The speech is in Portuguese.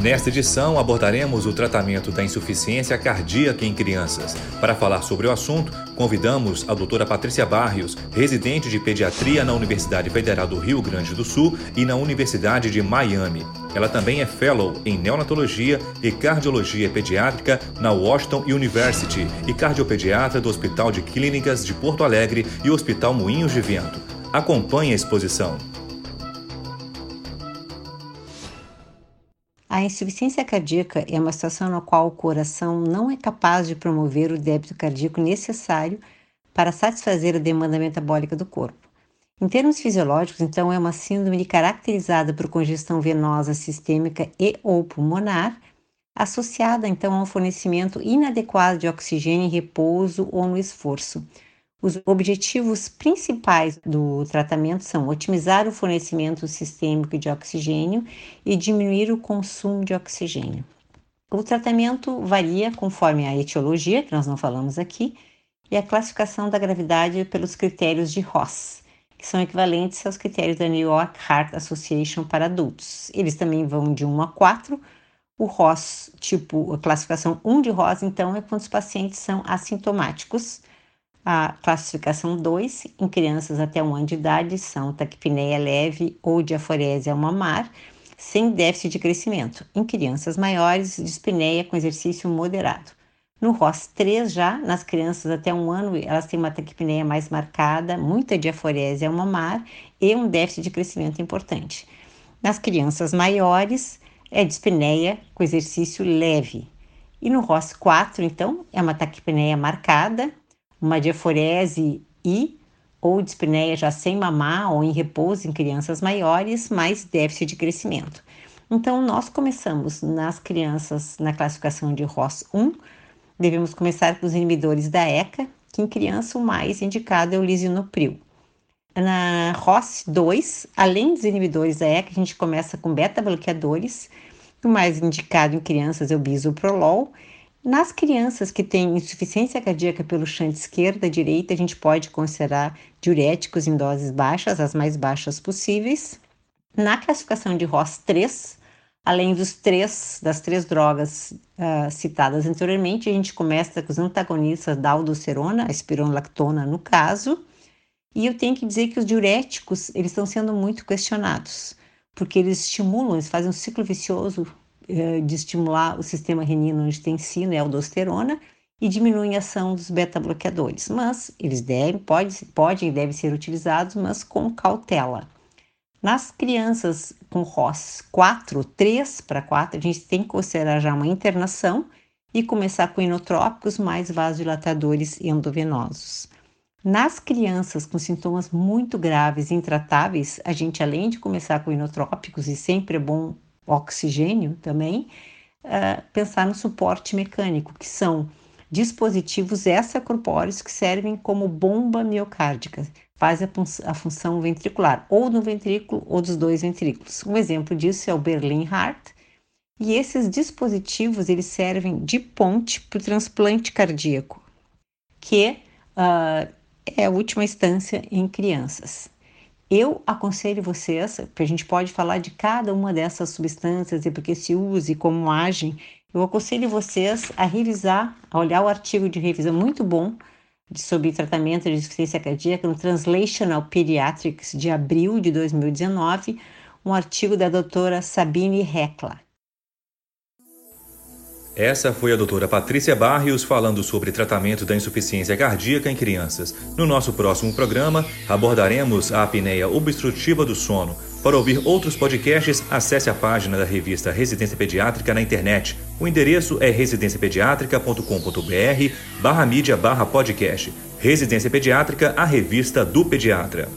Nesta edição, abordaremos o tratamento da insuficiência cardíaca em crianças. Para falar sobre o assunto, convidamos a doutora Patrícia Barrios, residente de pediatria na Universidade Federal do Rio Grande do Sul e na Universidade de Miami. Ela também é fellow em neonatologia e cardiologia pediátrica na Washington University e cardiopediatra do Hospital de Clínicas de Porto Alegre e Hospital Moinhos de Vento. Acompanhe a exposição. A insuficiência cardíaca é uma situação na qual o coração não é capaz de promover o débito cardíaco necessário para satisfazer a demanda metabólica do corpo. Em termos fisiológicos, então, é uma síndrome caracterizada por congestão venosa sistêmica e ou pulmonar, associada então a um fornecimento inadequado de oxigênio em repouso ou no esforço, os objetivos principais do tratamento são otimizar o fornecimento sistêmico de oxigênio e diminuir o consumo de oxigênio. O tratamento varia conforme a etiologia, que nós não falamos aqui, e a classificação da gravidade pelos critérios de Ross, que são equivalentes aos critérios da New York Heart Association para adultos. Eles também vão de 1 a 4. O Ross, tipo, a classificação 1 de Ross, então, é quando os pacientes são assintomáticos a classificação 2, em crianças até um ano de idade, são taquipneia leve ou diaforésia mamar, sem déficit de crescimento. Em crianças maiores, dispneia com exercício moderado. No ROS 3 já, nas crianças até um ano, elas têm uma taquipneia mais marcada, muita diaforésia mamar e um déficit de crescimento importante. Nas crianças maiores, é dispneia com exercício leve. E no ROS 4, então, é uma taquipneia marcada, uma diaforese e ou dispneia já sem mamar ou em repouso em crianças maiores, mais déficit de crescimento. Então, nós começamos nas crianças na classificação de ROS 1, devemos começar com os inibidores da ECA, que em criança o mais indicado é o lisinopril. Na ROS 2, além dos inibidores da ECA, a gente começa com beta-bloqueadores, o mais indicado em crianças é o bisoprolol, nas crianças que têm insuficiência cardíaca pelo chante esquerda e direita, a gente pode considerar diuréticos em doses baixas, as mais baixas possíveis. Na classificação de ROS 3, além dos três, das três drogas uh, citadas anteriormente, a gente começa com os antagonistas da aldosterona, a espironolactona no caso, e eu tenho que dizer que os diuréticos, eles estão sendo muito questionados, porque eles estimulam, eles fazem um ciclo vicioso de estimular o sistema renino-angiotensina e aldosterona e diminuem a ação dos beta-bloqueadores. Mas eles devem, pode, podem e devem ser utilizados, mas com cautela. Nas crianças com ROS 4, 3 para 4, a gente tem que considerar já uma internação e começar com inotrópicos mais vasodilatadores endovenosos. Nas crianças com sintomas muito graves e intratáveis, a gente além de começar com inotrópicos, e sempre é bom oxigênio também, uh, pensar no suporte mecânico, que são dispositivos extracorpóreos que servem como bomba miocárdica, faz a, a, função ventricular, ou no ventrículo ou dos dois ventrículos. Um exemplo disso é o Berlin Heart, e esses dispositivos eles servem de ponte para o transplante cardíaco, que uh, é a última instância em crianças. Eu aconselho vocês, porque a gente pode falar de cada uma dessas substâncias e porque se usa e como agem, eu aconselho vocês a revisar, a olhar o artigo de revisão muito bom sobre tratamento de insuficiência cardíaca no Translational Pediatrics de abril de 2019, um artigo da doutora Sabine Hekla. Essa foi a doutora Patrícia Barrios falando sobre tratamento da insuficiência cardíaca em crianças. No nosso próximo programa, abordaremos a apneia obstrutiva do sono. Para ouvir outros podcasts, acesse a página da revista Residência Pediátrica na internet. O endereço é residenciapediatrica.com.br barra mídia barra podcast. Residência Pediátrica, a revista do pediatra.